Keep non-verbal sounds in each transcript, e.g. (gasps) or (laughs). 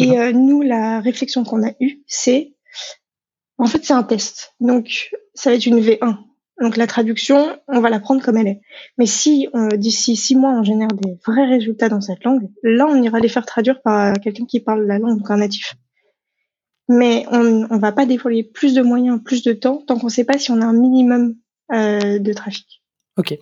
Et euh, nous, la réflexion qu'on a eue, c'est, en fait, c'est un test. Donc, ça va être une V1. Donc, la traduction, on va la prendre comme elle est. Mais si euh, d'ici six mois, on génère des vrais résultats dans cette langue, là, on ira les faire traduire par quelqu'un qui parle la langue, donc un natif. Mais on ne va pas déployer plus de moyens, plus de temps, tant qu'on ne sait pas si on a un minimum euh, de trafic. Ok.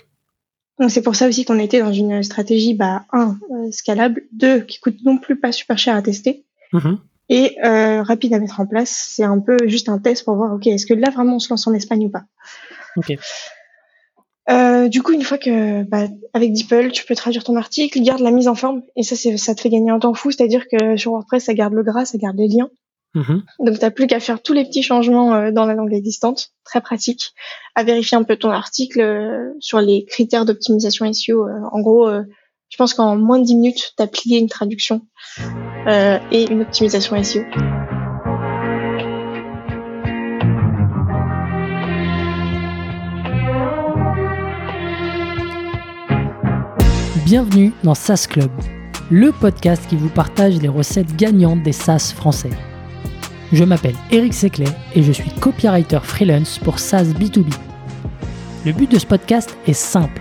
Donc c'est pour ça aussi qu'on était dans une stratégie, bah, un, euh, scalable, deux, qui coûte non plus pas super cher à tester, Mhm. et euh, rapide à mettre en place. C'est un peu juste un test pour voir, ok, est-ce que là vraiment on se lance en Espagne ou pas? Ok. Euh, du coup, une fois que bah, avec DeepL, tu peux traduire ton article, garde la mise en forme, et ça, c'est, ça te fait gagner un temps fou. C'est-à-dire que sur WordPress, ça garde le gras, ça garde les liens. Mhm. Donc, t'as plus qu'à faire tous les petits changements euh, dans la langue existante, très pratique, à vérifier un peu ton article euh, sur les critères d'optimisation SEO. Euh, en gros, euh, je pense qu'en moins de 10 minutes, t'as plié une traduction euh, et une optimisation SEO. Bienvenue dans SaaS Club, le podcast qui vous partage les recettes gagnantes des SaaS français. Je m'appelle Eric Seclet et je suis copywriter freelance pour SaaS B2B. Le but de ce podcast est simple.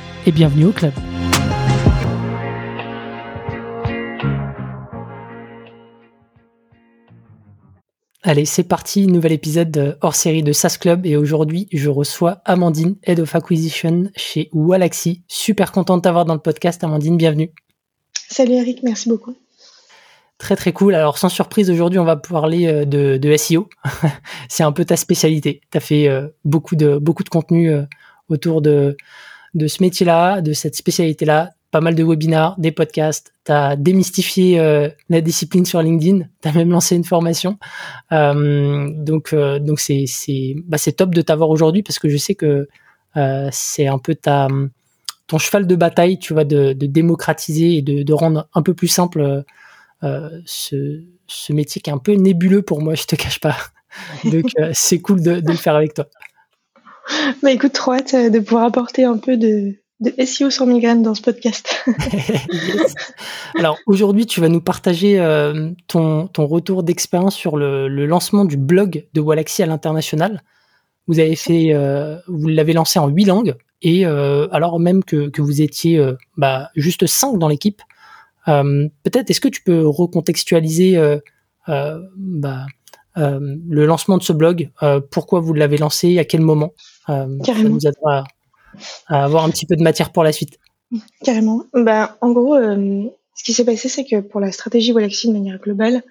et bienvenue au club. Allez, c'est parti, nouvel épisode de- hors série de SaaS Club et aujourd'hui je reçois Amandine, Head of Acquisition chez Walaxy. Super contente de t'avoir dans le podcast, Amandine, bienvenue. Salut Eric, merci beaucoup. Très très cool. Alors sans surprise, aujourd'hui on va parler euh, de, de SEO. (laughs) c'est un peu ta spécialité. Tu as fait euh, beaucoup, de, beaucoup de contenu euh, autour de, de ce métier-là, de cette spécialité-là. Pas mal de webinars, des podcasts. Tu as démystifié euh, la discipline sur LinkedIn. Tu as même lancé une formation. Euh, donc euh, donc c'est c'est bah, c'est top de t'avoir aujourd'hui parce que je sais que c'est un peu ta ton cheval de bataille, tu vois, de, de démocratiser et de, de rendre un peu plus simple ce, ce métier qui est un peu nébuleux pour moi, je te cache pas. (laughs) Donc c'est cool de, de le faire avec toi. Bah écoute, trop hâte euh, de pouvoir apporter un peu de, de SEO sans migraine dans ce podcast. (laughs) Yes. Alors aujourd'hui, tu vas nous partager euh, ton, ton retour d'expérience sur le, le lancement du blog de Walaxy à l'international. Vous avez fait, euh, vous l'avez lancé en huit langues et euh, alors même que, que vous étiez bah, juste cinq dans l'équipe. Peut-être est-ce que tu peux recontextualiser bah, le lancement de ce blog, euh, pourquoi vous l'avez lancé, à quel moment euh, Ça nous aidera à, à avoir un petit peu de matière pour la suite. Carrément. Bah, en gros, euh, ce qui s'est passé, c'est que pour la stratégie Walaxy de manière globale,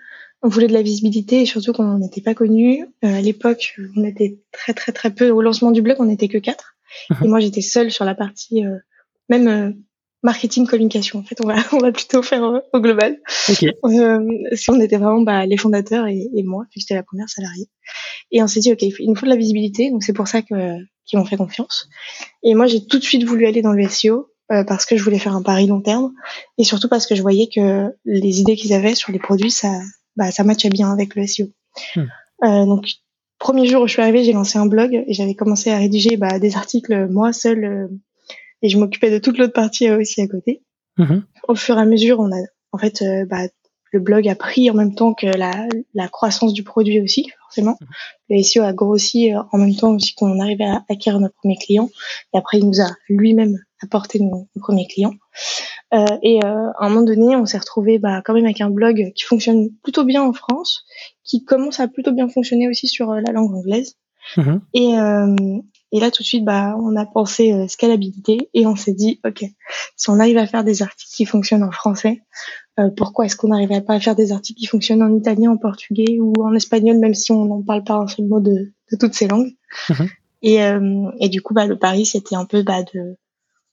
on voulait de la visibilité et surtout qu'on n'était pas connu. Euh, à l'époque, on était très très très peu. Au lancement du blog, on n'était que quatre. Mhm. Et moi, j'étais seule sur la partie euh, même euh, marketing communication. En fait, on va (laughs) on va plutôt faire euh, au global. Ok. Euh, si on était vraiment bah, les fondateurs et, et moi, j'étais la première salariée. Et on s'est dit, ok, il nous faut de la visibilité, donc c'est pour ça que qu'ils m'ont fait confiance. Et moi, j'ai tout de suite voulu aller dans le SEO euh, parce que je voulais faire un pari long terme et surtout parce que je voyais que les idées qu'ils avaient sur les produits, ça, bah, ça matchait bien avec le SEO. Hmm. Euh, donc, premier jour où je suis arrivée, j'ai lancé un blog et j'avais commencé à rédiger bah, des articles moi seule euh, et je m'occupais de toute l'autre partie euh, aussi à côté Mhm. au fur et à mesure, on a, en fait, euh, bah, le blog a pris en même temps que la, la croissance du produit aussi, forcément. Le SEO a grossi euh, en même temps aussi qu'on arrivait à acquérir notre premier client. Et après, il nous a lui-même apporté nos, nos premiers clients. Euh, et euh, à un moment donné, on s'est retrouvé bah, quand même avec un blog qui fonctionne plutôt bien en France, qui commence à plutôt bien fonctionner aussi sur la langue anglaise. Mhm. Et, et là, tout de suite, bah, on a pensé euh, scalabilité et on s'est dit, OK, si on arrive à faire des articles qui fonctionnent en français, euh, pourquoi est-ce qu'on n'arriverait pas à faire des articles qui fonctionnent en italien, en portugais ou en espagnol, même si on n'en parle pas un seul mot de, de toutes ces langues? Mhm. et, euh, et du coup, bah, le pari, c'était un peu bah, de,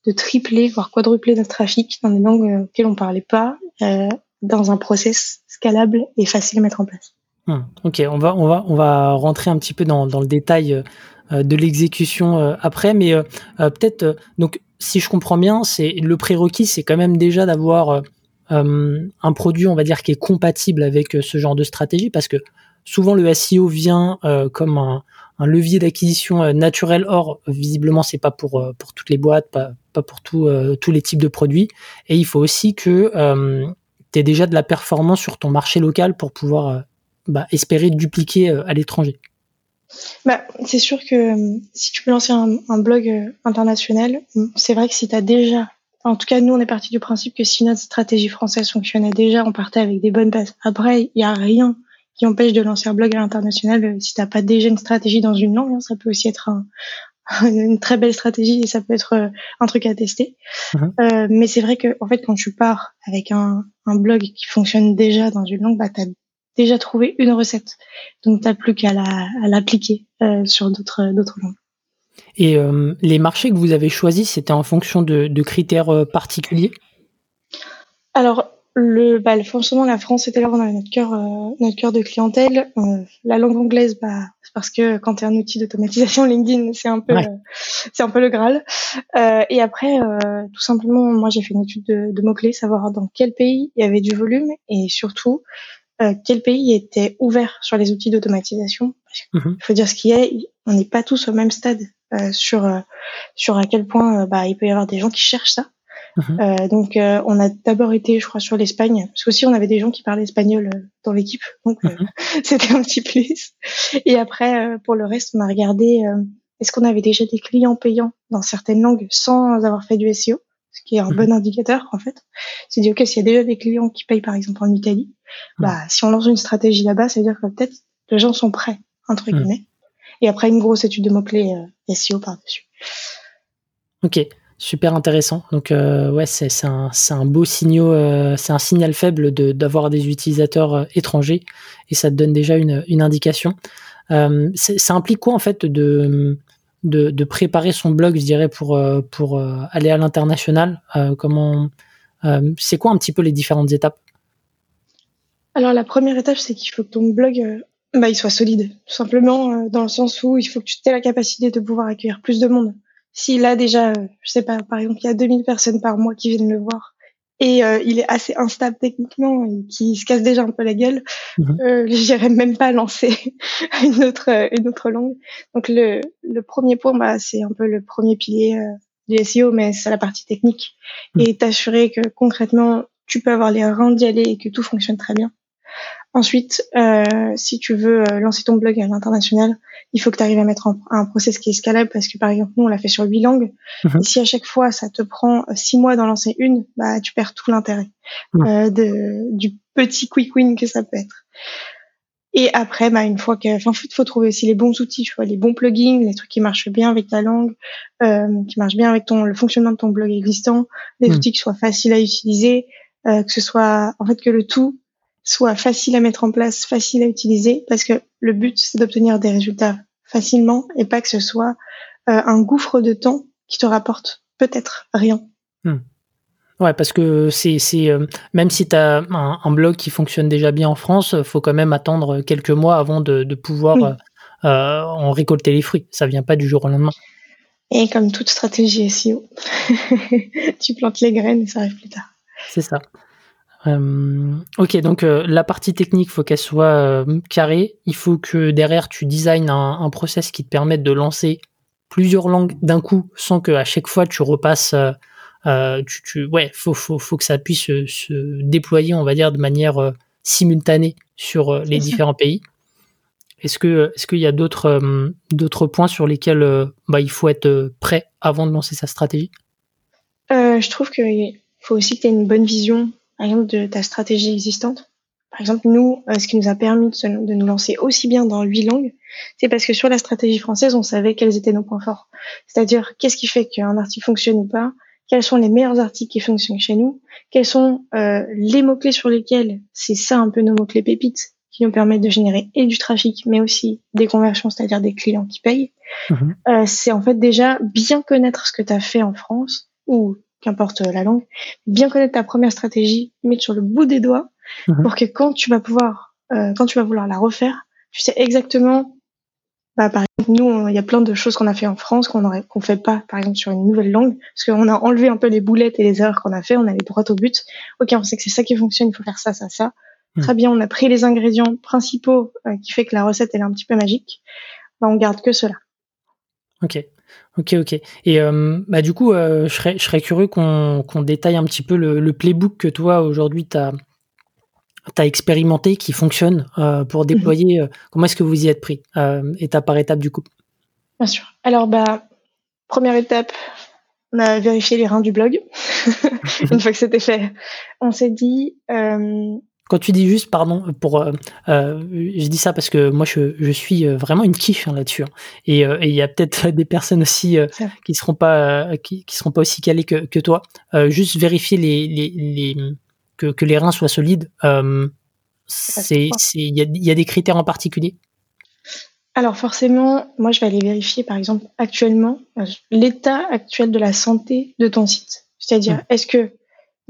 de tripler, voire quadrupler notre trafic dans des langues euh, auxquelles on parlait pas, euh, dans un process scalable et facile à mettre en place. Hmm. ok, on va, on, va, on va rentrer un petit peu dans, dans le détail de l'exécution euh, après, mais euh, peut-être, donc si je comprends bien, c'est le prérequis, c'est quand même déjà d'avoir un produit, on va dire, qui est compatible avec ce genre de stratégie, parce que souvent le SEO vient comme un, levier d'acquisition naturel. Or, visiblement, c'est pas pour pour toutes les boîtes, pas, pour tout, tous les types de produits. Et il faut aussi que tu aies déjà de la performance sur ton marché local pour pouvoir bah, espérer dupliquer à l'étranger. Bah, c'est sûr que euh, si tu peux lancer un, blog euh, international, c'est vrai que si tu as déjà, en tout cas nous on est parti du principe que si notre stratégie française fonctionnait déjà, on partait avec des bonnes bases. Après, il n'y a rien qui empêche de lancer un blog à l'international euh, si tu n'as pas déjà une stratégie dans une langue. Hein, ça peut aussi être (laughs) une très belle stratégie et ça peut être un truc à tester. Mhm. Euh, mais c'est vrai que en fait quand tu pars avec un, un blog qui fonctionne déjà dans une langue, bah, tu déjà trouvé une recette. Donc, tu n'as plus qu'à l'appliquer euh, sur d'autres langues. Et euh, les marchés que vous avez choisis, c'était en fonction de, critères euh, particuliers? Alors, le, bah, fonctionnement de la France, c'était là où on avait notre cœur, notre cœur de clientèle. la langue anglaise, bah, c'est parce que quand tu es un outil d'automatisation, (laughs) LinkedIn, c'est un peu, c'est un peu le Graal. et après, tout simplement, moi, j'ai fait une étude de, de mots-clés, savoir dans quel pays il y avait du volume et surtout euh, quel pays était ouvert sur les outils d'automatisation. Mhm. Il faut dire ce qu'il y a, on n'est pas tous au même stade euh, sur euh, sur à quel point bah, il peut y avoir des gens qui cherchent ça. Mhm. donc on a d'abord été, je crois, sur l'Espagne, parce qu'aussi on avait des gens qui parlaient espagnol dans l'équipe, donc mhm. (laughs) c'était un petit plus. Et après, pour le reste, on a regardé est-ce qu'on avait déjà des clients payants dans certaines langues sans avoir fait du SEO qui est un bon indicateur en fait. C'est dit ok s'il y a déjà des clients qui payent par exemple en Italie, bah si on lance une stratégie là-bas, ça veut dire que peut-être les gens sont prêts entre guillemets. Et après une grosse étude de mots clés euh, SEO par dessus. Ok, super intéressant. Donc euh, ouais c'est un c'est un beau signal euh, c'est un signal faible de d'avoir des utilisateurs étrangers et ça te donne déjà une une indication. ça implique quoi en fait de de, de, préparer son blog, je dirais, pour, euh, pour euh, aller à l'international euh, Comment C'est quoi un petit peu les différentes étapes? Alors la première étape, c'est qu'il faut que ton blog bah, il soit solide, tout simplement dans le sens où il faut que tu aies la capacité de pouvoir accueillir plus de monde. Si là déjà, je sais pas, par exemple, il y a 2000 personnes par mois qui viennent le voir, et euh, il est assez instable techniquement et qui se casse déjà un peu la gueule. Mhm. Euh, J'irais même pas lancer (laughs) une autre une autre langue. Donc le, le premier point, bah, c'est un peu le premier pilier euh, du SEO, mais c'est la partie technique mhm. et t'assurer que concrètement tu peux avoir les reins d'y aller et que tout fonctionne très bien. Ensuite, euh, si tu veux euh, lancer ton blog à l'international, il faut que tu arrives à mettre en, un process qui est scalable parce que par exemple, nous, on l'a fait sur huit langues. Mhm. Et si à chaque fois, ça te prend euh, six mois d'en lancer une, bah, tu perds tout l'intérêt mhm. euh, de, du petit quick win que ça peut être. Et après, bah, une fois que, enfin, il faut trouver aussi les bons outils, tu vois, les bons plugins, les trucs qui marchent bien avec ta langue, euh, qui marchent bien avec ton, le fonctionnement de ton blog existant, des mhm. outils qui soient faciles à utiliser, euh, que ce soit, en fait, que le tout soit facile à mettre en place, facile à utiliser, parce que le but, c'est d'obtenir des résultats facilement et pas que ce soit euh, un gouffre de temps qui te rapporte peut-être rien. Hmm. Ouais, parce que c'est, c'est euh, même si tu as un, blog qui fonctionne déjà bien en France, faut quand même attendre quelques mois avant de, de pouvoir euh, en récolter les fruits. Ça vient pas du jour au lendemain. Et comme toute stratégie SEO, (laughs) tu plantes les graines et ça arrive plus tard. C'est ça. Euh, ok, donc euh, la partie technique, faut qu'elle soit euh, carrée. Il faut que derrière tu designes un, un, process qui te permette de lancer plusieurs langues d'un coup, sans que à chaque fois tu repasses. tu, tu, ouais, faut, faut, faut que ça puisse se, se déployer, on va dire, de manière simultanée sur les différents pays. Est-ce que est-ce qu'il y a d'autres d'autres points sur lesquels bah, il faut être prêt avant de lancer sa stratégie? Je trouve qu'il faut aussi que tu aies une bonne vision par exemple, de ta stratégie existante. Par exemple, nous, euh, ce qui nous a permis de, nous lancer aussi bien dans huit langues, c'est parce que sur la stratégie française, on savait quels étaient nos points forts. C'est-à-dire, qu'est-ce qui fait qu'un article fonctionne ou pas, quels sont les meilleurs articles qui fonctionnent chez nous, quels sont euh, les mots-clés sur lesquels c'est ça un peu nos mots-clés pépites qui nous permettent de générer et du trafic, mais aussi des conversions, c'est-à-dire des clients qui payent. Mhm. Euh, c'est en fait déjà bien connaître ce que tu as fait en France ou qu'importe la langue, bien connaître ta première stratégie, mettre sur le bout des doigts, mhm. pour que quand tu vas pouvoir, euh, quand tu vas vouloir la refaire, tu sais exactement. Bah, par exemple, nous, il y a plein de choses qu'on a fait en France qu'on aurait, qu'on fait pas, par exemple, sur une nouvelle langue, parce qu'on a enlevé un peu les boulettes et les erreurs qu'on a fait, on allait droit au but. Ok, on sait que c'est ça qui fonctionne, il faut faire ça, ça, ça. Mhm. Très bien, on a pris les ingrédients principaux euh, qui fait que la recette elle est un petit peu magique. Bah, on garde que cela. Ok. Ok, ok. Et euh, bah, du coup, euh, je, serais, je serais curieux qu'on détaille un petit peu le, playbook que toi, aujourd'hui, tu as, expérimenté, qui fonctionne euh, pour mhm. déployer. comment est-ce que vous y êtes pris, étape par étape, du coup? Bien sûr. Alors, bah, première étape, on a vérifié les reins du blog. (laughs) Une fois que c'était fait, on s'est dit, quand tu dis juste, pardon, pour, euh, euh, je dis ça parce que moi je, je suis euh, vraiment une quiche hein, là-dessus, hein. et il y a peut-être (laughs) des personnes aussi qui seront pas, qui, qui, seront pas aussi calées que, que toi. juste vérifier les, les, les que, que, les reins soient solides. c'est, il y a, y a des critères en particulier? Alors forcément, moi je vais aller vérifier par exemple actuellement l'état actuel de la santé de ton site. C'est-à-dire, mmh. est-ce que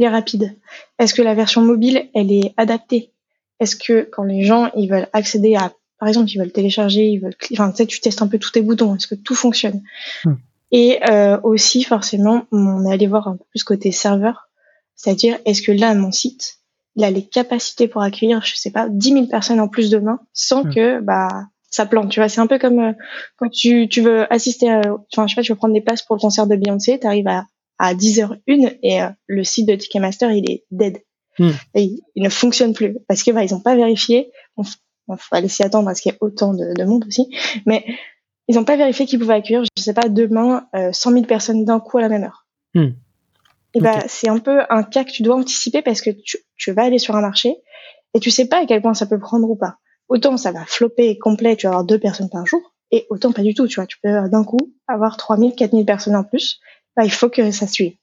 est rapide Est-ce que la version mobile, elle est adaptée? Est-ce que quand les gens ils veulent accéder à, par exemple, ils veulent télécharger, ils veulent, enfin, tu sais, tu testes un peu tous tes boutons. Est-ce que tout fonctionne? Hmm. Et euh, aussi, forcément, on est allé voir un peu plus côté serveur, c'est-à-dire, est-ce que là, mon site, il a les capacités pour accueillir, je sais pas, 10 000 personnes en plus demain, sans hmm. que, bah, ça plante, tu vois. C'est un peu comme euh, quand tu, tu veux assister enfin, je sais pas, tu veux prendre des places pour le concert de Beyoncé, tu arrives à à 10h01 et euh, le site de Ticketmaster il est dead. Hmm. Et il, ne fonctionne plus parce que bah, ils n'ont pas vérifié. On, on va laisser attendre parce qu'il y a autant de, de, monde aussi, mais ils n'ont pas vérifié qu'ils pouvaient accueillir, je sais pas, demain euh, 100 000 personnes d'un coup à la même heure. Hmm. Et bah c'est un peu un cas que tu dois anticiper parce que tu, tu vas aller sur un marché et tu sais pas à quel point ça peut prendre ou pas. Autant ça va flopper complet, tu vas avoir deux personnes par jour, et autant pas du tout, tu vois. Tu peux d'un coup avoir 3000, 4000 personnes en plus bah, il faut que ça suive.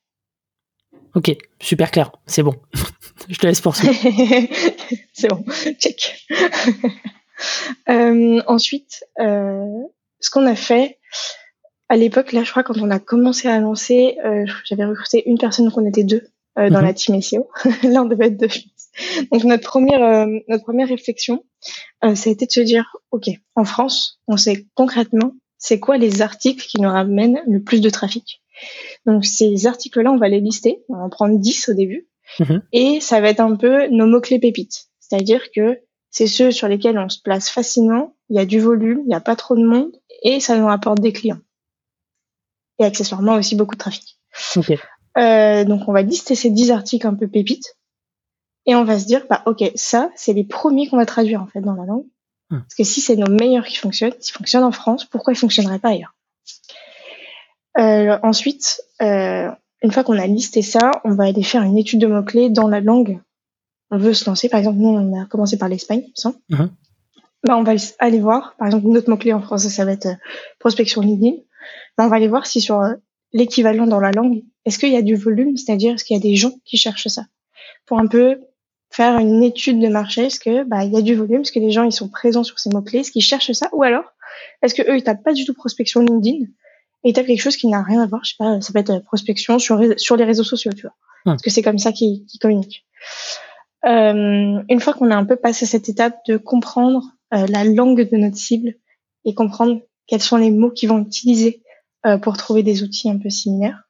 Ok, super clair, c'est bon. (laughs) je te laisse poursuivre. (laughs) c'est bon, check. (laughs) euh, ensuite, euh, ce qu'on a fait à l'époque, là, je crois quand on a commencé à lancer, euh, j'avais recruté une personne, donc on était deux dans mhm. la team SEO. là, on devait être deux. Donc notre première, notre première réflexion, ça a été de se dire, ok, en France, on sait concrètement c'est quoi les articles qui nous ramènent le plus de trafic? Donc ces articles-là, on va les lister, on va en prendre 10 au début, mhm. et ça va être un peu nos mots-clés pépites. C'est-à-dire que c'est ceux sur lesquels on se place facilement, il y a du volume, il n'y a pas trop de monde, et ça nous rapporte des clients. Et accessoirement aussi beaucoup de trafic. Euh, donc on va lister ces 10 articles un peu pépites, et on va se dire, bah ok, ça, c'est les premiers qu'on va traduire en fait dans la langue. Hmm. Parce que si c'est nos meilleurs qui fonctionnent, s'ils fonctionnent en France, pourquoi ils fonctionneraient pas ailleurs? Ensuite, euh, une fois qu'on a listé ça, on va aller faire une étude de mots-clés dans la langue. On veut se lancer. Par exemple, nous, on a commencé par l'Espagne. Uh-huh. Bah, on va aller voir. Par exemple, notre mot-clé en français, ça va être euh, prospection LinkedIn. Bah, on va aller voir si sur euh, l'équivalent dans la langue, est-ce qu'il y a du volume, c'est-à-dire est-ce qu'il y a des gens qui cherchent ça, pour un peu faire une étude de marché. Est-ce que bah il y a du volume, est-ce que les gens ils sont présents sur ces mots clés, est-ce qu'ils cherchent ça, ou alors est-ce que eux ils tapent pas du tout prospection LinkedIn, et tapent quelque chose qui n'a rien à voir. Je sais pas, ça peut être euh, prospection sur, sur les réseaux sociaux, tu vois. Parce que c'est comme ça qu'ils communiquent. Euh, une fois qu'on a un peu passé cette étape de comprendre euh, la langue de notre cible et comprendre quels sont les mots qu'ils vont utiliser euh, pour trouver des outils un peu similaires,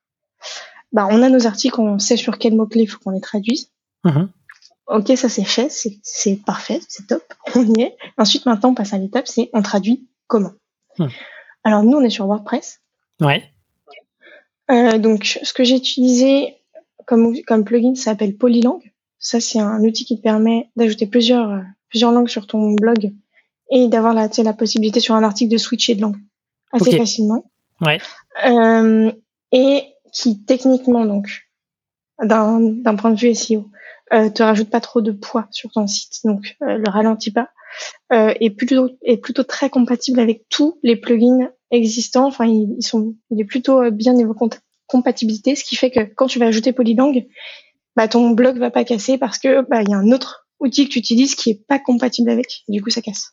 bah, on a nos articles, on sait sur quels mots-clés il faut qu'on les traduise. Uh-huh. Ok, ça c'est fait, c'est parfait, c'est top, (laughs) on y est. Ensuite, maintenant, on passe à l'étape, c'est on traduit comment. Hum. Alors nous, on est sur WordPress. Ouais. Euh, donc, ce que j'ai utilisé comme, comme plugin, ça s'appelle Polylang. Ça, c'est un outil qui te permet d'ajouter plusieurs, euh, plusieurs langues sur ton blog et d'avoir la, la possibilité sur un article de switcher de langue assez facilement. Ouais. Euh, et qui techniquement, donc, d'un point de vue SEO, euh, te rajoute pas trop de poids sur ton site, donc euh, le ralentit pas, euh, est plutôt est plutôt très compatible avec tous les plugins existants. Enfin, ils, sont, il est plutôt euh, bien niveau compatibilité, ce qui fait que quand tu vas ajouter Polylang, bah ton blog va pas casser parce que bah il y a un autre outil que tu utilises qui est pas compatible avec. du coup, ça casse.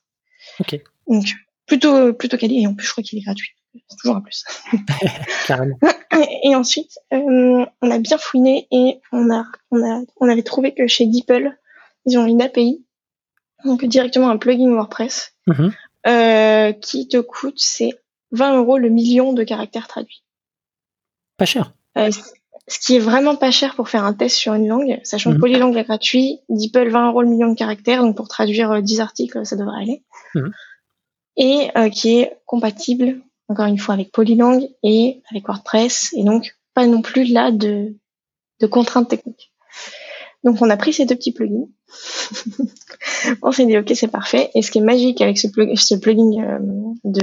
Ok. Donc plutôt plutôt quali et en plus je crois qu'il est gratuit. C'est toujours un plus. (laughs) (laughs) Carrément. Et ensuite, euh, on a bien fouiné et on a, on a, on avait trouvé que chez DeepL, ils ont une API, donc directement un plugin WordPress, Mhm. euh, qui te coûte, c'est 20 euros le million de caractères traduits. Pas cher. Euh, ce qui est vraiment pas cher pour faire un test sur une langue, sachant que Mhm. Polylangue est gratuit, DeepL 20 euros le million de caractères, donc pour traduire euh, 10 articles, ça devrait aller. Mhm. Et euh, qui est compatible, encore une fois, avec Polylangue et avec WordPress, et donc pas non plus là de, de contraintes techniques. Donc on a pris ces deux petits plugins. (laughs) on s'est dit ok c'est parfait. Et ce qui est magique avec ce, plug- ce plugin euh, de,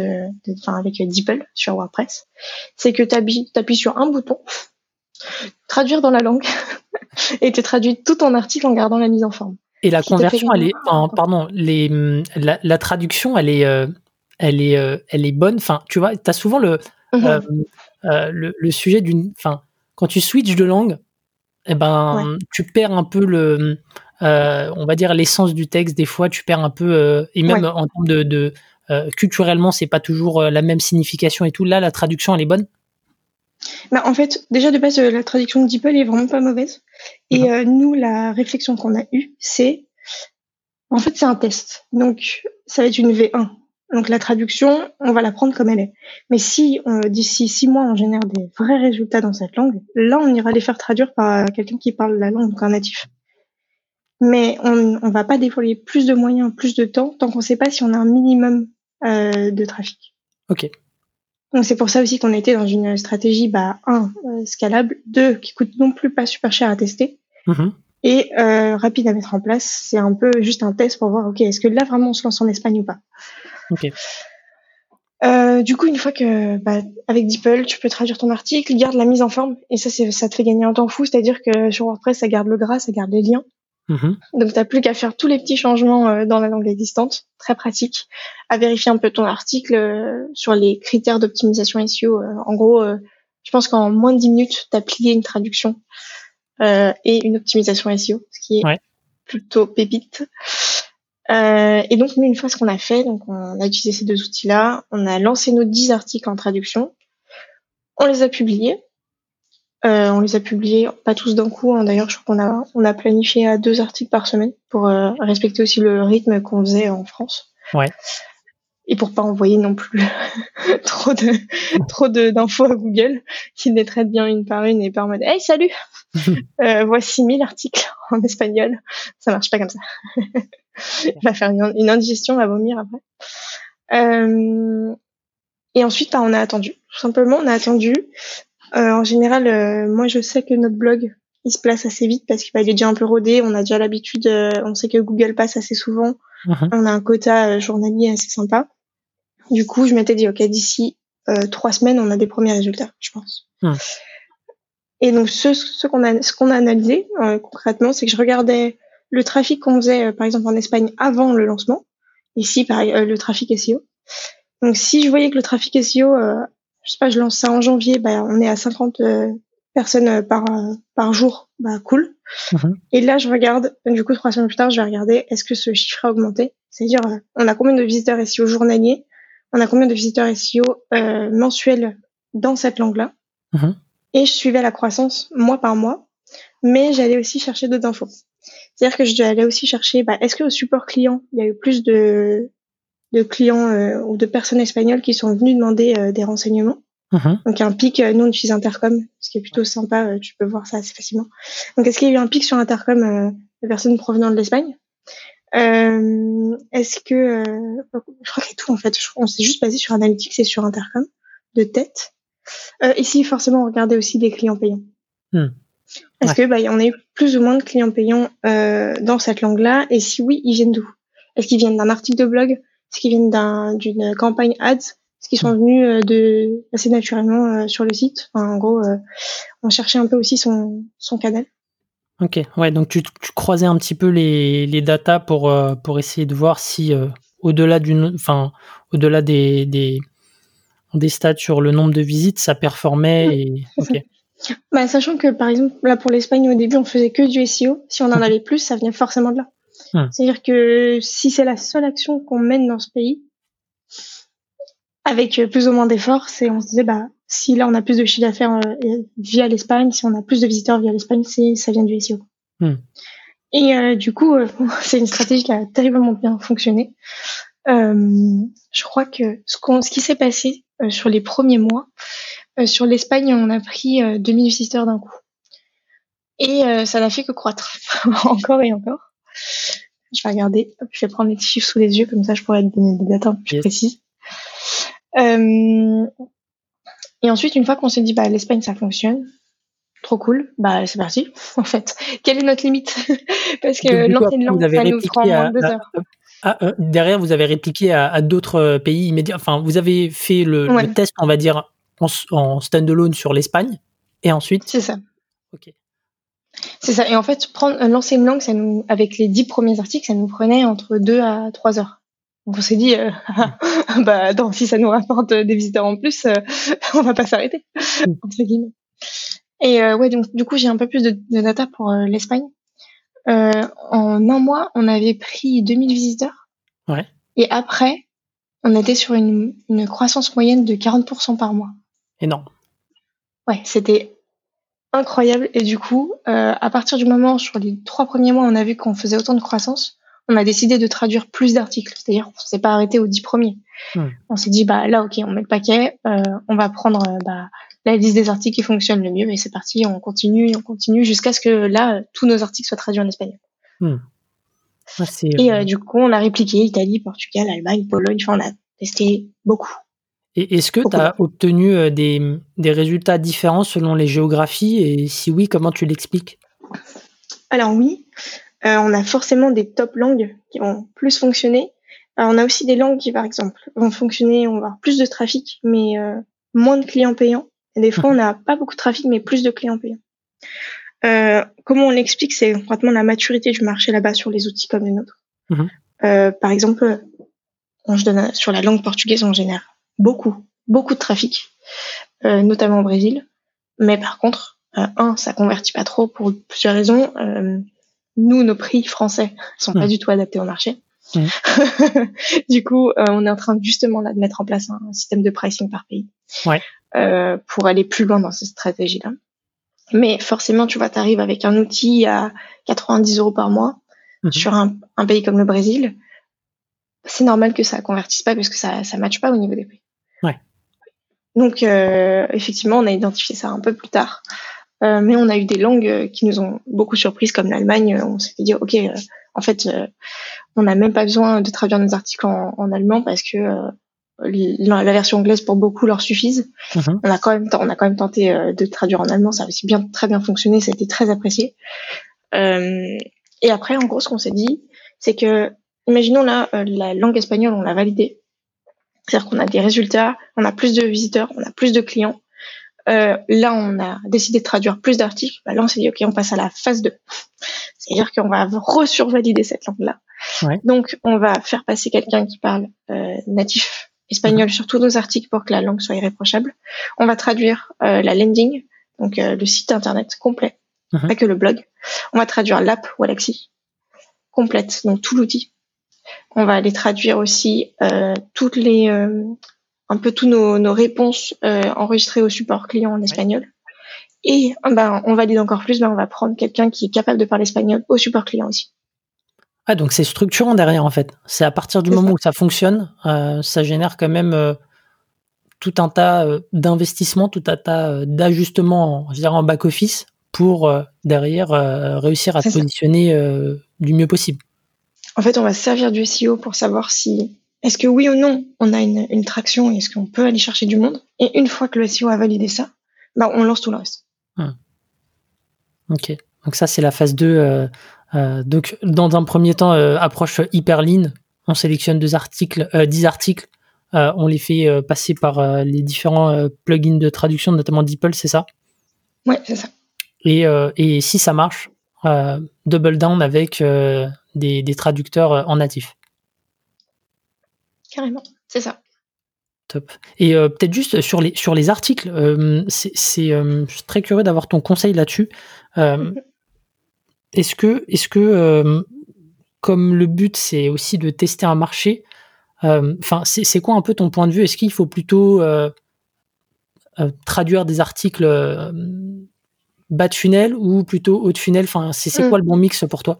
de- enfin avec DeepL sur WordPress, c'est que tu appuies sur un bouton, traduire dans la langue, (laughs) et tu traduis tout ton article en gardant la mise en forme. Et la conversion, elle est, pardon, les, hum, la, la traduction, elle est, euh, elle est, euh, elle est bonne. Enfin, tu vois, t'as souvent le, Mhm. le, le sujet d'une, enfin, quand tu switches de langue, eh ben, tu perds un peu le, euh, on va dire l'essence du texte. Des fois, tu perds un peu, euh, et même Ouais. en termes de, de euh, culturellement, c'est pas toujours la même signification et tout. Là, la traduction, elle est bonne? Bah, en fait, déjà de base, la traduction de DeepL est vraiment pas mauvaise. Et nous, la réflexion qu'on a eue, c'est, en fait, c'est un test. Donc, ça va être une V1. Donc, la traduction, on va la prendre comme elle est. Mais si euh, d'ici six mois, on génère des vrais résultats dans cette langue, là, on ira les faire traduire par euh, quelqu'un qui parle la langue, donc un natif. Mais on, on va pas déployer plus de moyens, plus de temps, tant qu'on sait pas si on a un minimum euh, de trafic. Ok. Donc c'est pour ça aussi qu'on était dans une stratégie, bah, un, scalable, deux, qui coûte non plus pas super cher à tester, Mhm. et euh, rapide à mettre en place. C'est un peu juste un test pour voir, ok, est-ce que là vraiment on se lance en Espagne ou pas? Ok. Euh, du coup, une fois que, bah, avec DeepL, tu peux traduire ton article, garde la mise en forme, et ça, c'est, ça te fait gagner un temps fou, c'est-à-dire que sur WordPress, ça garde le gras, ça garde les liens. Mhm. Donc, t'as plus qu'à faire tous les petits changements euh, dans la langue existante, très pratique, à vérifier un peu ton article euh, sur les critères d'optimisation SEO. Euh, en gros, euh, je pense qu'en moins de 10 minutes, t'as plié une traduction euh, et une optimisation SEO, ce qui est Ouais. plutôt pépite. Euh, et donc, une fois ce qu'on a fait, donc on a utilisé ces deux outils-là, on a lancé nos 10 articles en traduction, on les a publiés. Euh, on les a publiés pas tous d'un coup. hein. D'ailleurs, je crois qu'on a on a planifié à deux articles par semaine pour euh, respecter aussi le rythme qu'on faisait en France. Ouais. Et pour pas envoyer non plus (laughs) trop de trop de d'infos à Google qui les traite bien une par une et par mode Hey salut, (laughs) euh, voici 1000 articles (laughs) en espagnol. Ça marche pas comme ça. Il va faire une, une indigestion, va vomir après. Euh, et ensuite, bah, on a attendu. Tout simplement, on a attendu. Euh, en général, euh, moi, je sais que notre blog, il se place assez vite parce qu'il bah, il est déjà un peu rodé. On a déjà l'habitude. euh, on sait que Google passe assez souvent. Mhm. On a un quota journalier assez sympa. Du coup, je m'étais dit, ok, d'ici euh, trois semaines, on a des premiers résultats, je pense. Hmm. Et donc, ce, ce qu'on a, ce qu'on a analysé euh, concrètement, c'est que je regardais le trafic qu'on faisait, euh, par exemple, en Espagne avant le lancement. Ici, pareil, euh, le trafic SEO. Donc, si je voyais que le trafic SEO, euh, je sais pas, je lance ça en janvier, bah, on est à 50 euh, personnes par, par jour, bah, cool. Mhm. Et là, je regarde, du coup, trois semaines plus tard, je vais regarder, est-ce que ce chiffre a augmenté? C'est-à-dire, on a combien de visiteurs SEO journaliers? On a combien de visiteurs SEO euh, mensuels dans cette langue-là? Mhm. Et je suivais la croissance mois par mois, mais j'allais aussi chercher d'autres infos. C'est-à-dire que j'allais aussi chercher, bah, est-ce que au support client, il y a eu plus de, de clients euh, ou de personnes espagnoles qui sont venus demander euh, des renseignements? Mhm. Donc un pic, euh, nous on utilise Intercom, ce qui est plutôt sympa, euh, tu peux voir ça assez facilement. Donc est-ce qu'il y a eu un pic sur Intercom euh, de personnes provenant de l'Espagne? Euh, Est-ce que... euh, je crois que c'est tout en fait, Je- on s'est juste basé sur Analytics et sur Intercom, de tête. Euh, et si forcément on regardait aussi des clients payants. Hmm. Est-ce que bah, on a eu plus ou moins de clients payants euh, dans cette langue-là Et si oui, ils viennent d'où? Est-ce qu'ils viennent d'un article de blog? Est-ce qu'ils viennent d'un- d'une campagne ads? Est-ce qu'ils sont venus euh, de assez naturellement euh, sur le site? Enfin, En gros, euh, on cherchait un peu aussi son, son canal. Ok, ouais, donc tu, tu croisais un petit peu les, les datas pour, euh, pour essayer de voir si euh, au-delà d'une, enfin, au-delà des, des, des stats sur le nombre de visites, ça performait. Et... Bah, sachant que par exemple là pour l'Espagne au début on faisait que du SEO, si on en avait plus ça venait forcément de là. Mhm. C'est-à-dire que si c'est la seule action qu'on mène dans ce pays, avec euh, plus ou moins d'efforts, c'est on se disait bah si là on a plus de chiffre d'affaires euh, via l'Espagne, si on a plus de visiteurs via l'Espagne, c'est ça vient du SEO. Hmm. Et euh, du coup, euh, (laughs) c'est une stratégie qui a terriblement bien fonctionné. je crois que ce, ce qui s'est passé sur les premiers mois, sur l'Espagne, on a pris 2000 visiteurs d'un coup. Et ça n'a fait que croître (laughs) encore et encore. Je vais regarder, je vais prendre les chiffres sous les yeux, comme ça je pourrais te donner des dates un peu plus précises. Euh, et ensuite, une fois qu'on s'est dit, bah, l'Espagne, ça fonctionne, trop cool, bah, c'est parti, (laughs) en fait. Quelle est notre limite? (laughs) Parce que l'ancienne langue, ça nous prend moins de deux heures. Ah, euh, derrière, vous avez répliqué à, d'autres euh, pays immédiats. Enfin, vous avez fait le, test, on va dire, en, en stand-alone sur l'Espagne, et ensuite? C'est ça. Ok. C'est ça. Et en fait, prendre, lancer une langue, ça nous, avec les dix premiers articles, ça nous prenait entre deux à trois heures. Donc on s'est dit, euh, (laughs) bah si ça nous rapporte des visiteurs en plus, euh, (laughs) on va pas s'arrêter mm. entre guillemets. Et euh, ouais, donc du coup j'ai un peu plus de, de data pour euh, l'Espagne. en un mois, on avait pris 2000 visiteurs. Ouais. Et après, on était sur une, une croissance moyenne de 40% par mois. Énorme. Ouais, c'était incroyable. Et du coup, à partir du moment sur les trois premiers mois, on a vu qu'on faisait autant de croissance on a décidé de traduire plus d'articles. C'est-à-dire qu'on s'est pas arrêté aux dix premiers. On s'est dit, bah là, ok, on met le paquet, euh, on va prendre euh, bah, la liste des articles qui fonctionnent le mieux, et c'est parti, on continue, on continue, jusqu'à ce que là, tous nos articles soient traduits en espagnol. Hmm. Ah, et euh, du coup, on a répliqué Italie, Portugal, Allemagne, Pologne, enfin, on a testé beaucoup. Et est-ce que tu as obtenu des, des résultats différents selon les géographies? Et si oui, comment tu l'expliques? Alors oui, euh, on a forcément des top langues qui vont plus fonctionner. Euh, on a aussi des langues qui, par exemple, vont fonctionner, on va avoir plus de trafic, mais euh, moins de clients payants. Et des fois, on n'a pas beaucoup de trafic, mais plus de clients payants. Euh, comment on l'explique? C'est concrètement la maturité du marché là-bas sur les outils comme les nôtres. Mhm. Euh, par exemple, on, je donne, sur la langue portugaise, on génère beaucoup, beaucoup de trafic, euh, notamment au Brésil. Mais par contre, un, ça convertit pas trop pour plusieurs raisons nous, nos prix français sont pas hmm. du tout adaptés au marché. Hmm. (laughs) du coup, euh, on est en train justement là de mettre en place un, système de pricing par pays ouais. euh, pour aller plus loin dans cette stratégie-là. Mais forcément, tu vois, tu arrives avec un outil à 90 euros par mois hmm. sur un, un, pays comme le Brésil. C'est normal que ça convertisse pas parce que ça ça matche pas au niveau des prix. Ouais. Donc euh, effectivement, on a identifié ça un peu plus tard. Euh, mais on a eu des langues euh, qui nous ont beaucoup surprises, comme l'Allemagne. On s'est dit, ok, euh, en fait, on n'a même pas besoin de traduire nos articles en, en allemand parce que la, version anglaise pour beaucoup leur suffise. Mhm. On a quand même, on a quand même tenté de traduire en allemand. Ça a aussi bien, très bien fonctionné. Ça a été très apprécié. et après, en gros, ce qu'on s'est dit, c'est que, imaginons là, la langue espagnole, on l'a validée. C'est-à-dire qu'on a des résultats, on a plus de visiteurs, on a plus de clients. Euh, là, on a décidé de traduire plus d'articles. Bah, là, on s'est dit, OK, on passe à la phase 2. C'est-à-dire qu'on va resurvalider cette langue-là. Donc, on va faire passer quelqu'un qui parle euh, natif espagnol mhm. sur tous nos articles pour que la langue soit irréprochable. On va traduire euh, la landing, donc le site internet complet, mhm. pas que le blog. On va traduire l'app Walaxy complète, donc tout l'outil. On va aller traduire aussi toutes les un peu tous nos, nos réponses euh, enregistrées au support client en espagnol. Et ben, on valide encore plus, ben, on va prendre quelqu'un qui est capable de parler espagnol au support client aussi. Ah, donc c'est structurant derrière en fait. C'est à partir du moment où ça fonctionne, euh, ça génère quand même euh, tout un tas euh, d'investissements, tout un tas euh, d'ajustements, je dirais en back office pour derrière réussir à se positionner du mieux possible. En fait, on va servir du SEO pour savoir si est-ce que oui ou non, on a une, une traction et est-ce qu'on peut aller chercher du monde? Et une fois que le SEO a validé ça, bah, on lance tout le reste. Hmm. Ok, donc ça c'est la phase 2. Euh, euh, donc dans un premier temps, euh, approche hyper lean, on sélectionne deux articles, 10 articles, on les fait passer par les différents plugins de traduction, notamment DeepL, c'est ça? Ouais, c'est ça. Et, et, si ça marche, double down avec des, des traducteurs en natif. Carrément, c'est ça. Top. Et euh, peut-être juste sur les, sur les articles, euh, c'est, euh, je suis très curieux d'avoir ton conseil là-dessus. Mhm. Est-ce que, est-ce que comme le but c'est aussi de tester un marché, enfin c'est, quoi un peu ton point de vue? Est-ce qu'il faut plutôt traduire des articles bas de funnel ou plutôt haut de funnel? Enfin, c'est quoi le bon mix pour toi?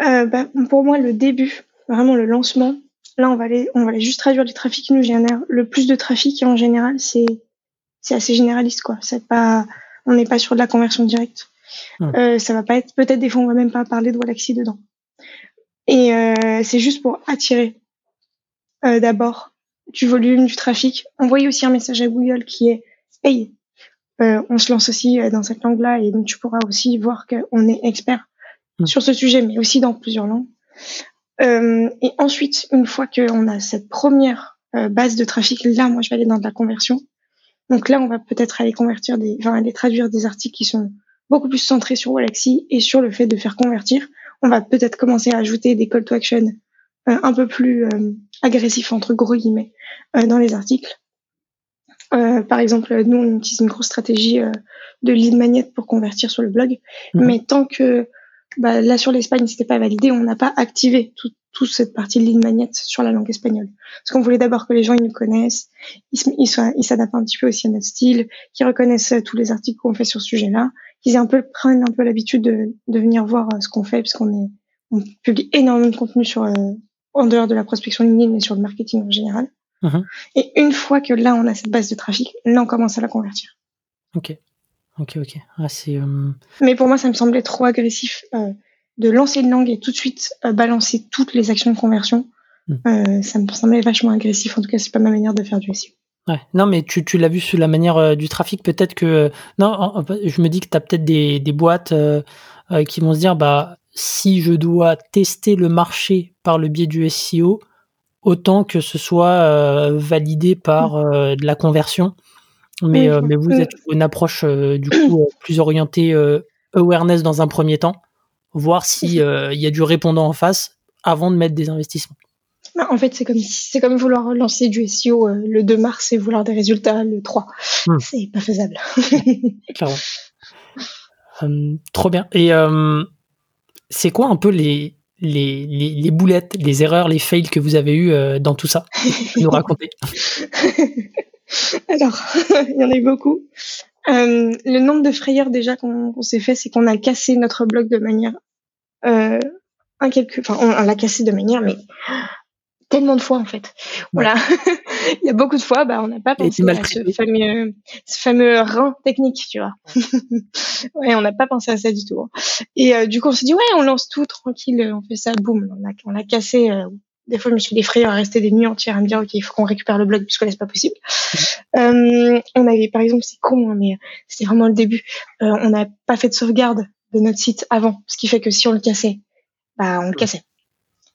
Bah, Pour moi, le début, vraiment le lancement. Là, on va aller, on va aller juste traduire les trafics qui nous génèrent le plus de trafic et en général, c'est c'est assez généraliste quoi. C'est pas, on n'est pas sur de la conversion directe. Euh, ça va pas être, peut-être des fois on va même pas parler de Wallaxy dedans. Et euh, c'est juste pour attirer euh, d'abord du volume, du trafic. Envoyer aussi un message à Google qui est Hey, euh, on se lance aussi dans cette langue-là et donc tu pourras aussi voir qu'on est expert sur ce sujet, mais aussi dans plusieurs langues. Euh, et ensuite, une fois qu'on a cette première base de trafic, là, moi, je vais aller dans de la conversion. Donc là, on va peut-être aller convertir des, enfin, aller traduire des articles qui sont beaucoup plus centrés sur Walaxy et sur le fait de faire convertir. On va peut-être commencer à ajouter des call to action euh, un peu plus euh, agressifs entre gros guillemets euh, dans les articles. par exemple, nous on utilise une grosse stratégie de lead magnet pour convertir sur le blog, mhm. mais tant que bah, là sur l'Espagne c'était pas validé, on n'a pas activé tout, toute cette partie de ligne magnète sur la langue espagnole. Parce qu'on voulait d'abord que les gens ils nous connaissent, ils, s'adaptent un petit peu aussi à notre style, qu'ils reconnaissent euh, tous les articles qu'on fait sur ce sujet-là, qu'ils un peu prennent un peu l'habitude de, de venir voir euh, ce qu'on fait, parce qu'on est on publie énormément de contenu sur euh, en dehors de la prospection LinkedIn, mais sur le marketing en général. Uh-huh. Et une fois que là on a cette base de trafic, là on commence à la convertir. Ok, ok, ok. Ah, c'est. Mais pour moi ça me semblait trop agressif. Euh, de lancer une langue et tout de suite euh, balancer toutes les actions de conversion, hmm. euh, ça me semblait vachement agressif. En tout cas, c'est pas ma manière de faire du SEO. Ouais. Non, mais tu, tu l'as vu sur la manière euh, du trafic. Peut-être que. non, je me dis que tu as peut-être des, des boîtes qui vont se dire bah, si je dois tester le marché par le biais du SEO, autant que ce soit validé par hmm. de la conversion. Mais, mais vous êtes une approche du coup plus orientée awareness dans un premier temps voir s'il euh, y a du répondant en face avant de mettre des investissements. En fait, c'est comme c'est comme vouloir lancer du SEO euh, le 2 mars et vouloir des résultats le 3. Hmm. C'est pas faisable. (laughs) Clairement. Hum, trop bien. Et c'est quoi un peu les, les, les, boulettes, les erreurs, les fails que vous avez eu euh, dans tout ça? Nous raconter. (laughs) (laughs) Alors, (laughs) il y en a eu beaucoup. Euh, le nombre de frayeurs déjà qu'on s'est fait, c'est qu'on a cassé notre blog de manière euh, enfin on, l'a cassé de manière mais (gasps) tellement de fois en fait. Voilà, (laughs) il y a beaucoup de fois, bah on n'a pas pensé à ce fameux, ce fameux rein technique, tu vois. ouais, on n'a pas pensé à ça du tout. Hein. Et euh, du coup on s'est dit ouais, on lance tout tranquille, on fait ça, boum, on l'a cassé euh, des fois, je me suis frayeurs à rester des nuits entières à me dire, OK, il faut qu'on récupère le blog puisque là, c'est pas possible. Euh, on avait, par exemple, c'est con, hein, mais c'était vraiment le début. Euh, on n'a pas fait de sauvegarde de notre site avant, ce qui fait que si on le cassait, bah, on le cassait.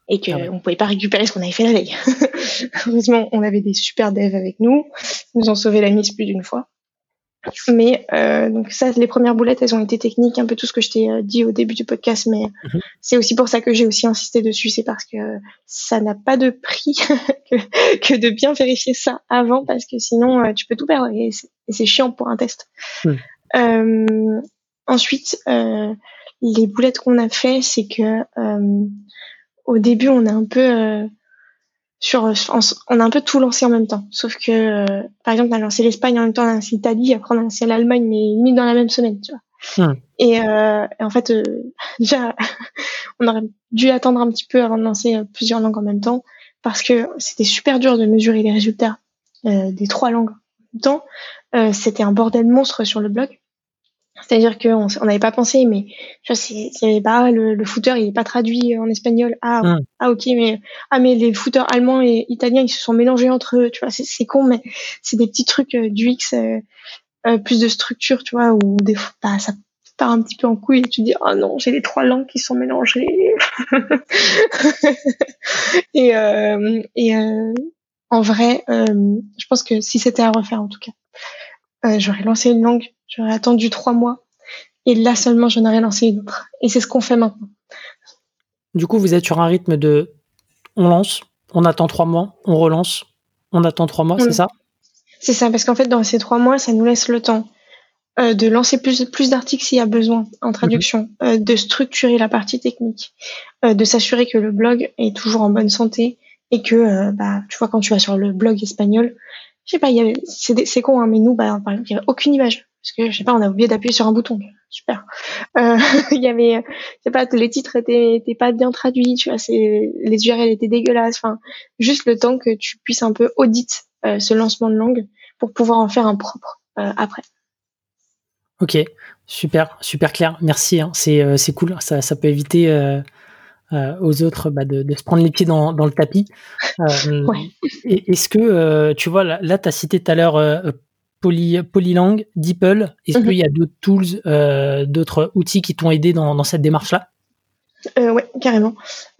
Et qu'on ah on pouvait pas récupérer ce qu'on avait fait la veille. (laughs) Heureusement, on avait des super devs avec nous. Ils nous ont sauvé la mise plus d'une fois. Mais euh, donc ça, les premières boulettes, elles ont été techniques, un peu tout ce que je t'ai euh, dit au début du podcast, mais mhm. c'est aussi pour ça que j'ai aussi insisté dessus, c'est parce que ça n'a pas de prix (laughs) que, que, de bien vérifier ça avant, parce que sinon euh, tu peux tout perdre et c'est chiant pour un test. Euh, ensuite, euh, les boulettes qu'on a fait, c'est que au début, on a un peu sur on a un peu tout lancé en même temps. Sauf que euh, par exemple on a lancé l'Espagne en même temps on a lancé l'Italie après on a lancé l'Allemagne mais mis dans la même semaine tu vois. Hmm. et, euh, et, en fait euh, (laughs) déjà (laughs) on aurait dû attendre un petit peu avant de lancer euh, plusieurs langues en même temps parce que c'était super dur de mesurer les résultats des trois langues en même temps. C'était un bordel monstre sur le blog c'est-à-dire qu'on n'avait pas pensé, mais tu vois, c'est pas le, le footer, il est pas traduit en espagnol. Ah, hmm. ah ok, mais ah mais les footers allemands et italiens, ils se sont mélangés entre eux. Tu vois, c'est con, mais c'est des petits trucs euh, du X, euh, euh, plus de structure, tu vois, où des fois, bah, ça part un petit peu en couille et tu dis oh non, j'ai les trois langues qui sont mélangées. (laughs) et euh, et en vrai, je pense que si c'était à refaire en tout cas, j'aurais lancé une langue J'aurais attendu trois mois. Et là seulement, j'en aurais lancé une autre. Et c'est ce qu'on fait maintenant. Du coup, vous êtes sur un rythme de on lance, on attend trois mois, on relance, on attend trois mois, c'est ça? C'est ça, parce qu'en fait, dans ces trois mois, ça nous laisse le temps euh, de lancer plus, plus d'articles s'il y a besoin en traduction, mhm. euh, de structurer la partie technique, euh, de s'assurer que le blog est toujours en bonne santé et que, bah, tu vois, quand tu vas sur le blog espagnol, je sais pas, c'est, con, hein, mais nous, bah, par exemple, il y avait aucune image. Parce que, je sais pas, on a oublié d'appuyer sur un bouton. Super. Euh, (laughs) il y avait, je sais pas, les titres étaient, pas bien traduits, tu vois, les URL étaient dégueulasses. Enfin, juste le temps que tu puisses un peu audit euh, ce lancement de langue pour pouvoir en faire un propre euh, après. Ok, super, super clair. Merci. Hein. C'est, euh, c'est cool. Ça peut éviter euh, euh, aux autres bah, de, de, se prendre les pieds dans, dans le tapis. Euh, (laughs) ouais. Est-ce que, tu vois, là, là tu as cité tout à l'heure Poly, Polylang, DeepL. Est-ce mm -hmm. qu'il y a d'autres tools, euh, d'autres outils qui t'ont aidé dans, dans cette démarche-là? Euh, Oui, carrément.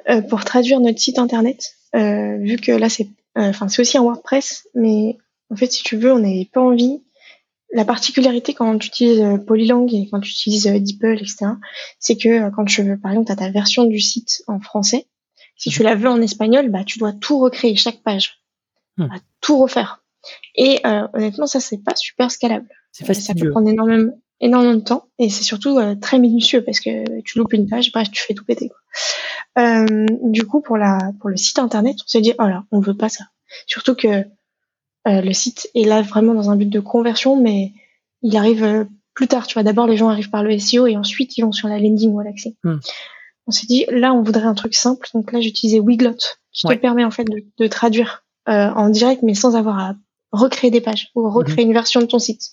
Euh, pour traduire notre site internet, vu que là, c'est enfin c'est aussi un WordPress, mais en fait, si tu veux, on n'avait pas envie. La particularité quand tu utilises Polylang et quand tu utilises DeepL, etc., c'est que quand tu veux, par exemple, tu as ta version du site en français, si tu la veux en espagnol, bah, tu dois tout recréer, chaque page. Hmm. Tout refaire. Et euh, honnêtement, ça c'est pas super scalable. C'est facile. Ça peut prendre énormément, énormément de temps et c'est surtout euh, très minutieux parce que tu loupes une page, bref, tu fais tout péter. Quoi. Euh, du coup, pour la pour le site internet, on s'est dit oh là, on veut pas ça. Surtout que euh, le site est là vraiment dans un but de conversion, mais il arrive plus tard. Tu vois, d'abord les gens arrivent par le SEO et ensuite ils vont sur la landing ou à l'accès. Hmm. On s'est dit là, on voudrait un truc simple, donc là j'utilisais Wiglot qui ouais. te permet en fait de, de traduire en direct, mais sans avoir à recréer des pages ou recréer mmh. une version de ton site.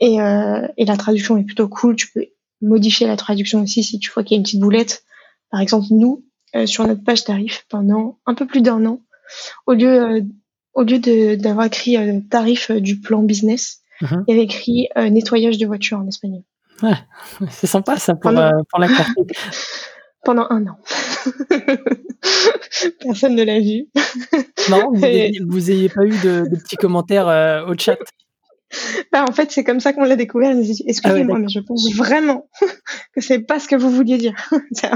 Et, euh, et la traduction est plutôt cool. Tu peux modifier la traduction aussi si tu vois qu'il y a une petite boulette. Par exemple, nous, euh, sur notre page tarif, pendant un peu plus d'un an, au lieu, euh, au lieu d'avoir écrit euh, tarif euh, du plan business, mmh. il y avait écrit euh, nettoyage de voiture en espagnol. Ouais, (laughs) c'est sympa ça pour, pendant... pour la (laughs) pendant un an. (laughs) Personne ne l'a vu. Non, vous n'ayez pas eu de, de, petits commentaires au chat. Bah, en fait, c'est comme ça qu'on l'a découvert. Excusez-moi, ah ouais, mais je pense vraiment que c'est pas ce que vous vouliez dire.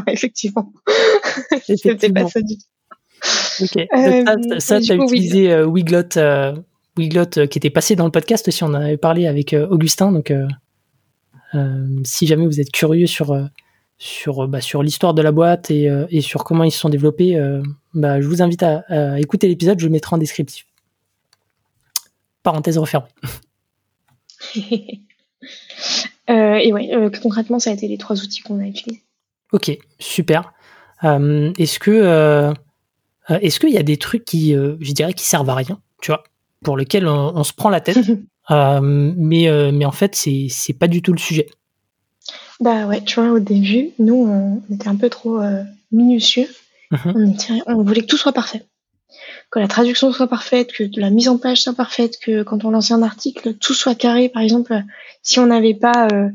effectivement. C'était pas ça du tout. Ok. Euh, ça, tu as utilisé euh, Wiglot, euh, Wiglot euh, qui était passé dans le podcast aussi. On en avait parlé avec euh, Augustin. Donc, si jamais vous êtes curieux sur sur, bah, sur l'histoire de la boîte et, euh, et, sur comment ils se sont développés, euh, bah, je vous invite à, à écouter l'épisode, je le mettrai en descriptif. Parenthèse refermée. (laughs) euh, et ouais, euh, concrètement, ça a été les trois outils qu'on a utilisés. Ok, super. Euh, est-ce que est-ce qu'il y a des trucs qui, je dirais, qui servent à rien, tu vois, pour lesquels on, on se prend la tête, (laughs) mais mais en fait c'est pas du tout le sujet. Bah ouais, tu vois, au début, nous, on était un peu trop euh, minutieux. Mmh. On, était, on voulait que tout soit parfait. Que la traduction soit parfaite, que la mise en page soit parfaite, que quand on lançait un article, tout soit carré. Par exemple, si on n'avait pas... Euh,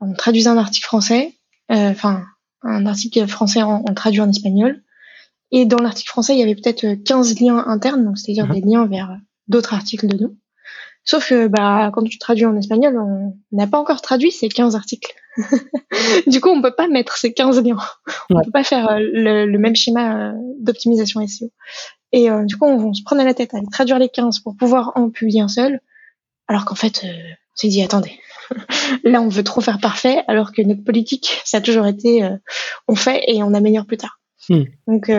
on traduisait un article français, enfin, euh, un article français, on, on traduit en espagnol. Et dans l'article français, il y avait peut-être 15 liens internes, donc c'est-à-dire mmh. des liens vers d'autres articles de nous. Sauf que bah, quand tu traduis en espagnol, on n'a pas encore traduit ces 15 articles. (laughs) du coup, on peut pas mettre ces 15 liens. On ouais. peut pas faire euh, le, le, même schéma euh, d'optimisation SEO. Et euh, du coup, on, on, se prenait la tête à traduire les 15 pour pouvoir en publier un seul. Alors qu'en fait, euh, on s'est dit, attendez, (laughs) là, on veut trop faire parfait, alors que notre politique, ça a toujours été, euh, on fait et on améliore plus tard. Mm. Donc,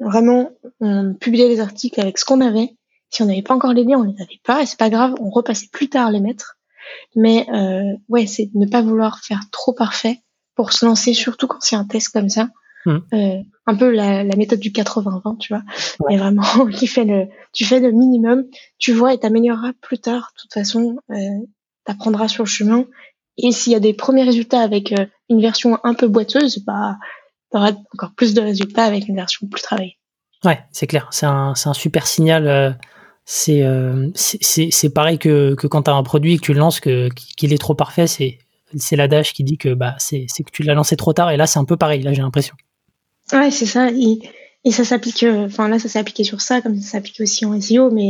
vraiment, on publiait les articles avec ce qu'on avait si on n'avait pas encore les liens, on les avait pas, et c'est pas grave, on repassait plus tard les mettre. Mais euh, ouais, c'est ne pas vouloir faire trop parfait pour se lancer, surtout quand c'est un test comme ça. Mmh. Euh, un peu la, la, méthode du 80-20, tu vois. Ouais. Mais vraiment, (laughs) tu fais le, tu fais le minimum, tu vois, et t'amélioreras plus tard. De toute façon, euh, t'apprendras sur le chemin. Et s'il y a des premiers résultats avec euh, une version un peu boiteuse, bah, t'auras encore plus de résultats avec une version plus travaillée. Ouais, c'est clair. C'est un, c'est un super signal euh, c'est euh, c'est pareil que, que quand tu as un produit et que tu le lances, que, qu'il est trop parfait, c'est c'est l'adage qui dit que bah c'est que tu l'as lancé trop tard et là c'est un peu pareil là j'ai l'impression. Ouais c'est ça et, et ça s'applique euh, enfin là ça s'est appliqué sur ça comme ça s'applique aussi en SEO mais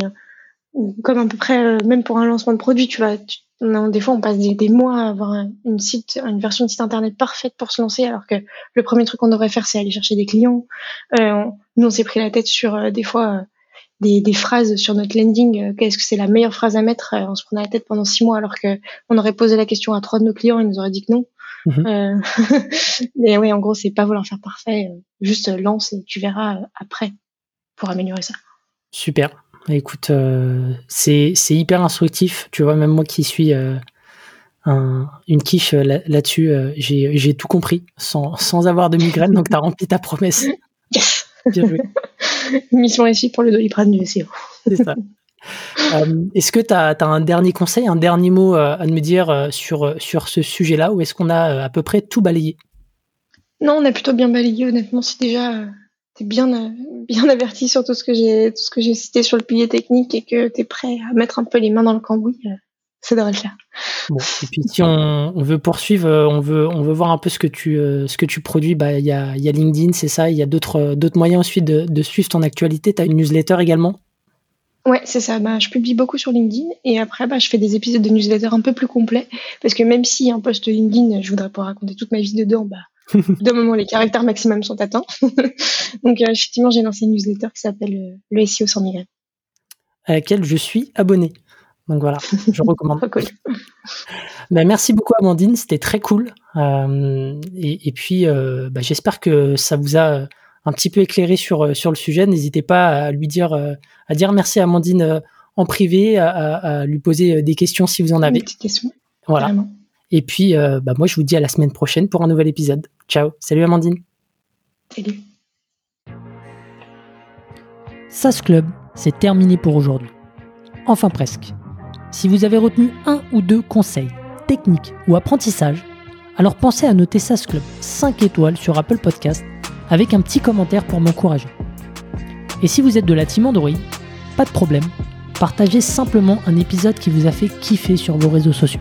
comme à peu près même pour un lancement de produit tu vois tu, non, des fois on passe des, des, mois à avoir une site une version de site internet parfaite pour se lancer alors que le premier truc qu'on devrait faire c'est aller chercher des clients. Euh, on, nous on s'est pris la tête sur des fois des, des, phrases sur notre landing. Euh, qu'est-ce que c'est la meilleure phrase à mettre On se prenait la tête pendant six mois alors que on aurait posé la question à trois de nos clients, ils nous auraient dit que non. Euh, (laughs) mais oui, en gros, c'est pas vouloir faire parfait. Euh, juste lance et tu verras après pour améliorer ça. Super. Écoute, c'est hyper instructif. Tu vois, même moi qui suis une quiche là-dessus, j'ai tout compris sans, sans avoir de migraine. donc, tu as rempli ta promesse. Yes (laughs) Bien joué. Mission réussie pour le doliprane du SEO. C'est ça. Euh, est-ce que tu as, un dernier conseil, un dernier mot euh, à me dire euh, sur, sur ce sujet-là ou est-ce qu'on a à peu près tout balayé? Non, on a plutôt bien balayé, honnêtement. Si déjà es bien, bien (laughs) averti sur tout ce que j'ai cité sur le pilier technique et que tu es prêt à mettre un peu les mains dans le cambouis, ça devrait le faire. Bon, et puis si on, veut poursuivre, on veut, on veut voir un peu ce que tu, ce que tu produis, bah, il y, a, y a LinkedIn, c'est ça, il y a d'autres moyens ensuite de, de suivre ton actualité. Tu as une newsletter également? Ouais, c'est ça. Bah, je publie beaucoup sur LinkedIn et après, bah, je fais des épisodes de newsletter un peu plus complets parce que même si un post LinkedIn, je voudrais pas raconter toute ma vie dedans, bah, (laughs) de moment les caractères maximum sont atteints. (laughs) Donc, euh, effectivement, j'ai lancé une newsletter qui s'appelle euh, le SEO sans migraine. À laquelle je suis abonné. Donc voilà, je (laughs) recommande. cool. bah, merci beaucoup Amandine, c'était très cool. Euh, et, et, puis, bah, j'espère que ça vous a un petit peu éclairé sur, sur le sujet, n'hésitez pas à lui dire, à dire merci à Amandine en privé, à, lui poser des questions si vous en avez. Des petites questions. Voilà. Et puis, bah, moi, je vous dis à la semaine prochaine pour un nouvel épisode. Ciao. Salut Amandine. Salut. SAS Club, c'est terminé pour aujourd'hui. Enfin presque. Si vous avez retenu un ou deux conseils, techniques ou apprentissages, alors pensez à noter SAS Club 5 étoiles sur Apple Podcast avec un petit commentaire pour m'encourager. Et si vous êtes de la team Android, pas de problème, partagez simplement un épisode qui vous a fait kiffer sur vos réseaux sociaux.